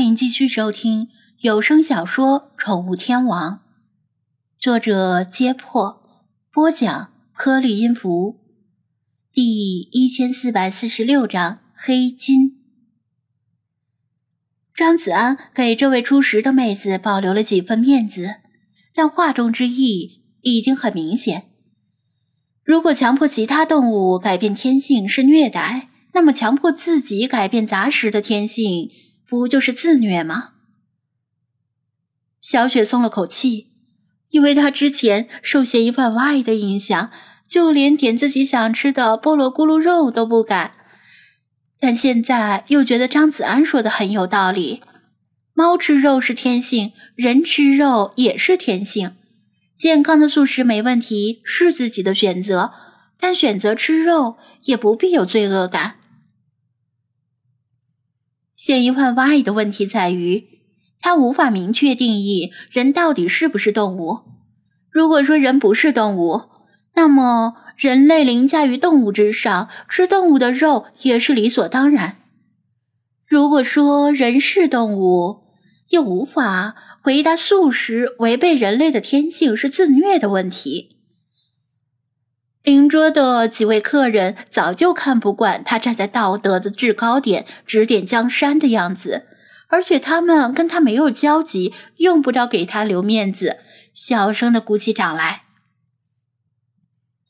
欢迎继续收听有声小说《宠物天王》，作者：揭破，播讲：颗粒音符，第一千四百四十六章黑金。张子安给这位初识的妹子保留了几分面子，但话中之意已经很明显。如果强迫其他动物改变天性是虐待，那么强迫自己改变杂食的天性。不就是自虐吗？小雪松了口气，因为她之前受嫌疑犯 Y 的影响，就连点自己想吃的菠萝咕噜肉都不敢。但现在又觉得张子安说的很有道理：猫吃肉是天性，人吃肉也是天性。健康的素食没问题，是自己的选择，但选择吃肉也不必有罪恶感。嫌疑犯 Y 的问题在于，他无法明确定义人到底是不是动物。如果说人不是动物，那么人类凌驾于动物之上，吃动物的肉也是理所当然。如果说人是动物，又无法回答素食违背人类的天性是自虐的问题。邻桌的几位客人早就看不惯他站在道德的制高点指点江山的样子，而且他们跟他没有交集，用不着给他留面子，小声的鼓起掌来。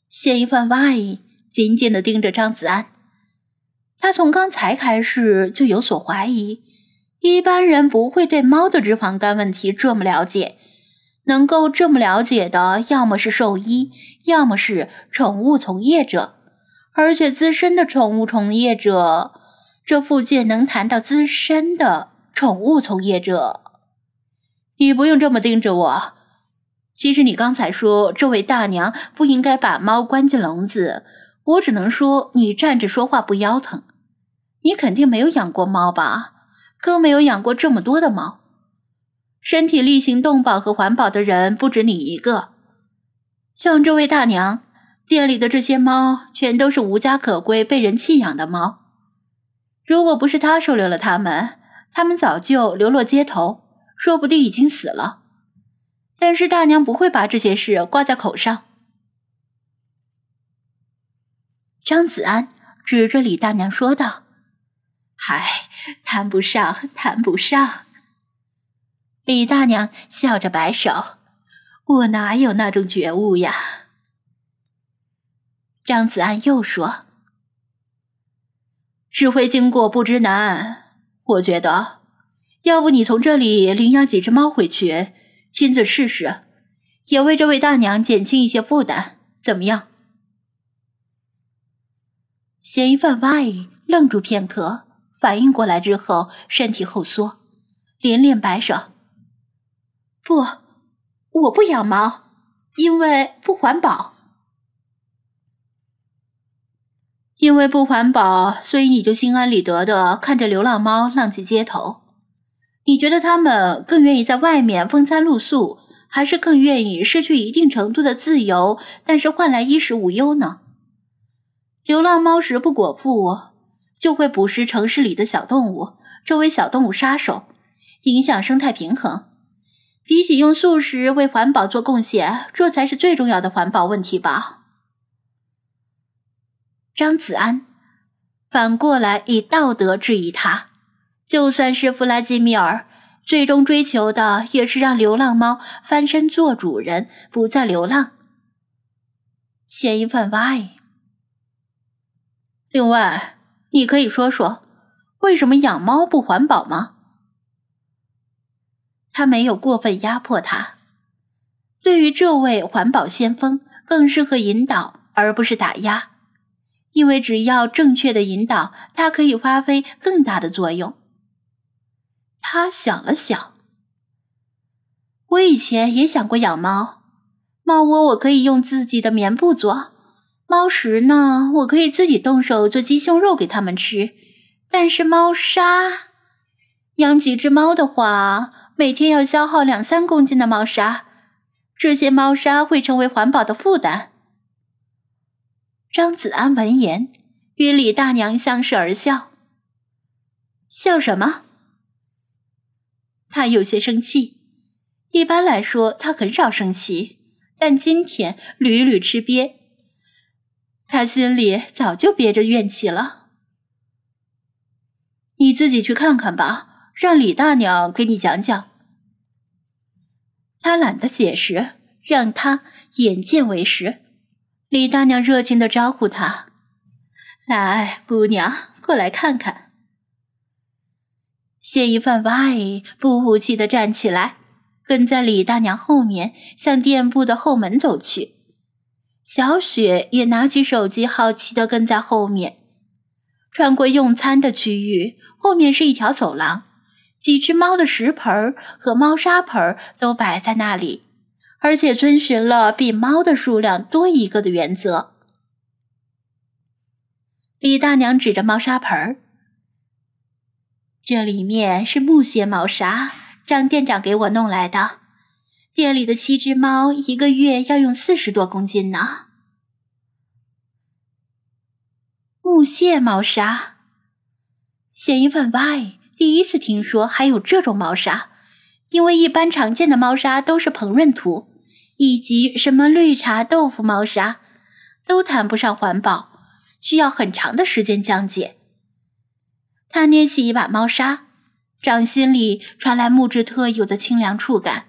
嫌疑犯 Y 紧紧的盯着张子安，他从刚才开始就有所怀疑，一般人不会对猫的脂肪肝问题这么了解。能够这么了解的，要么是兽医，要么是宠物从业者，而且资深的宠物从业者。这附近能谈到资深的宠物从业者，你不用这么盯着我。其实你刚才说这位大娘不应该把猫关进笼子，我只能说你站着说话不腰疼。你肯定没有养过猫吧？更没有养过这么多的猫。身体力行动保和环保的人不止你一个，像这位大娘，店里的这些猫全都是无家可归、被人弃养的猫。如果不是她收留了它们，它们早就流落街头，说不定已经死了。但是大娘不会把这些事挂在口上。张子安指着李大娘说道：“嗨，谈不上，谈不上。”李大娘笑着摆手：“我哪有那种觉悟呀？”张子安又说：“是非经过不知难，我觉得，要不你从这里领养几只猫回去，亲自试试，也为这位大娘减轻一些负担，怎么样？”嫌疑犯 Y 愣住片刻，反应过来之后，身体后缩，连连摆手。不，我不养猫，因为不环保。因为不环保，所以你就心安理得的看着流浪猫浪迹街头。你觉得他们更愿意在外面风餐露宿，还是更愿意失去一定程度的自由，但是换来衣食无忧呢？流浪猫食不果腹，就会捕食城市里的小动物，成为小动物杀手，影响生态平衡。比起用素食为环保做贡献，这才是最重要的环保问题吧？张子安反过来以道德质疑他，就算是弗拉基米尔，最终追求的也是让流浪猫翻身做主人，不再流浪。嫌疑犯 Y。另外，你可以说说，为什么养猫不环保吗？他没有过分压迫他。对于这位环保先锋，更适合引导而不是打压，因为只要正确的引导，他可以发挥更大的作用。他想了想，我以前也想过养猫，猫窝我可以用自己的棉布做，猫食呢，我可以自己动手做鸡胸肉给它们吃。但是猫砂，养几只猫的话。每天要消耗两三公斤的猫砂，这些猫砂会成为环保的负担。张子安闻言，与李大娘相视而笑。笑什么？他有些生气。一般来说，他很少生气，但今天屡屡吃瘪，他心里早就憋着怨气了。你自己去看看吧，让李大娘给你讲讲。他懒得解释，让他眼见为实。李大娘热情的招呼他：“来，姑娘，过来看看。”谢一范歪不服气的站起来。跟在李大娘后面，向店铺的后门走去。小雪也拿起手机，好奇的跟在后面。穿过用餐的区域，后面是一条走廊，几只猫的食盆和猫砂盆都摆在那里，而且遵循了比猫的数量多一个的原则。李大娘指着猫砂盆这里面是木屑猫砂。张店长给我弄来的，店里的七只猫一个月要用四十多公斤呢。木屑猫砂，嫌疑犯 Y 第一次听说还有这种猫砂，因为一般常见的猫砂都是膨润土，以及什么绿茶豆腐猫砂，都谈不上环保，需要很长的时间降解。他捏起一把猫砂。掌心里传来木质特有的清凉触感。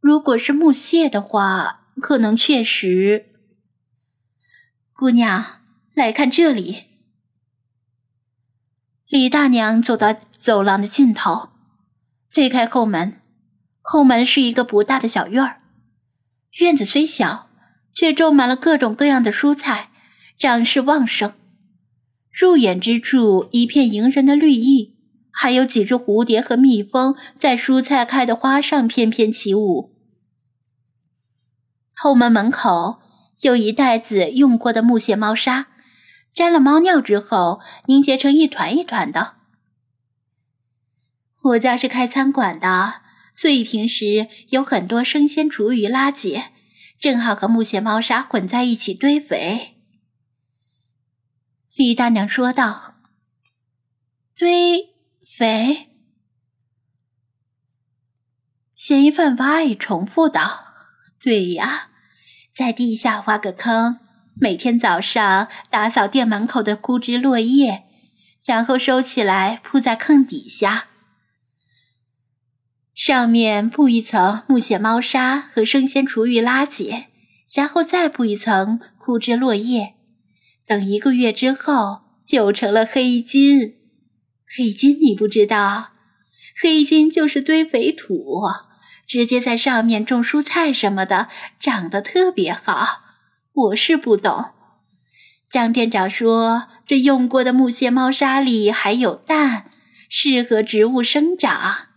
如果是木屑的话，可能确实。姑娘，来看这里。李大娘走到走廊的尽头，推开后门。后门是一个不大的小院儿。院子虽小，却种满了各种各样的蔬菜，长势旺盛。入眼之处，一片迎人的绿意。还有几只蝴蝶和蜜蜂在蔬菜开的花上翩翩起舞。后门门口有一袋子用过的木屑猫砂，沾了猫尿之后凝结成一团一团的。我家是开餐馆的，所以平时有很多生鲜厨余垃圾，正好和木屑猫砂混在一起堆肥。李大娘说道：“堆。”肥，嫌疑犯 Y 重复道：“对呀，在地下挖个坑，每天早上打扫店门口的枯枝落叶，然后收起来铺在坑底下，上面铺一层木屑猫砂和生鲜厨余垃圾，然后再铺一层枯枝落叶，等一个月之后就成了黑金。”黑金你不知道，黑金就是堆肥土，直接在上面种蔬菜什么的，长得特别好。我是不懂。张店长说，这用过的木屑猫砂里还有氮，适合植物生长。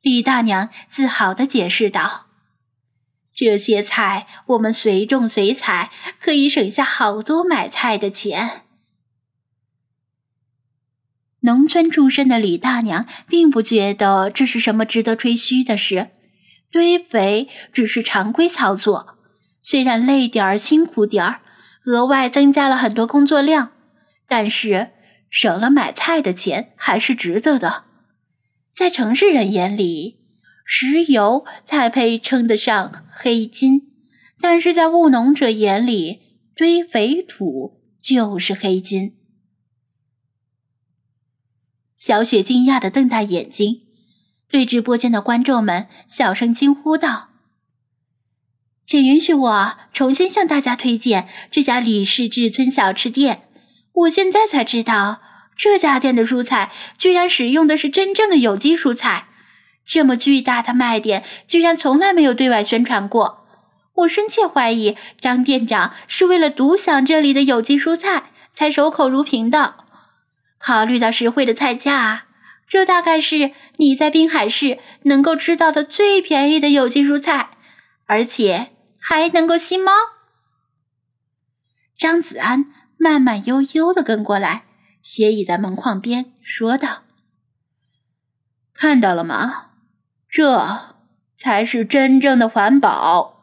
李大娘自豪地解释道：“这些菜我们随种随采，可以省下好多买菜的钱。”农村出身的李大娘并不觉得这是什么值得吹嘘的事，堆肥只是常规操作，虽然累点儿、辛苦点儿，额外增加了很多工作量，但是省了买菜的钱还是值得的。在城市人眼里，石油才配称得上黑金，但是在务农者眼里，堆肥土就是黑金。小雪惊讶的瞪大眼睛，对直播间的观众们小声惊呼道：“请允许我重新向大家推荐这家李氏至尊小吃店。我现在才知道，这家店的蔬菜居然使用的是真正的有机蔬菜。这么巨大的卖点，居然从来没有对外宣传过。我深切怀疑张店长是为了独享这里的有机蔬菜，才守口如瓶的。”考虑到实惠的菜价，这大概是你在滨海市能够吃到的最便宜的有机蔬菜，而且还能够吸猫。张子安慢慢悠悠的跟过来，斜倚在门框边，说道：“看到了吗？这才是真正的环保。”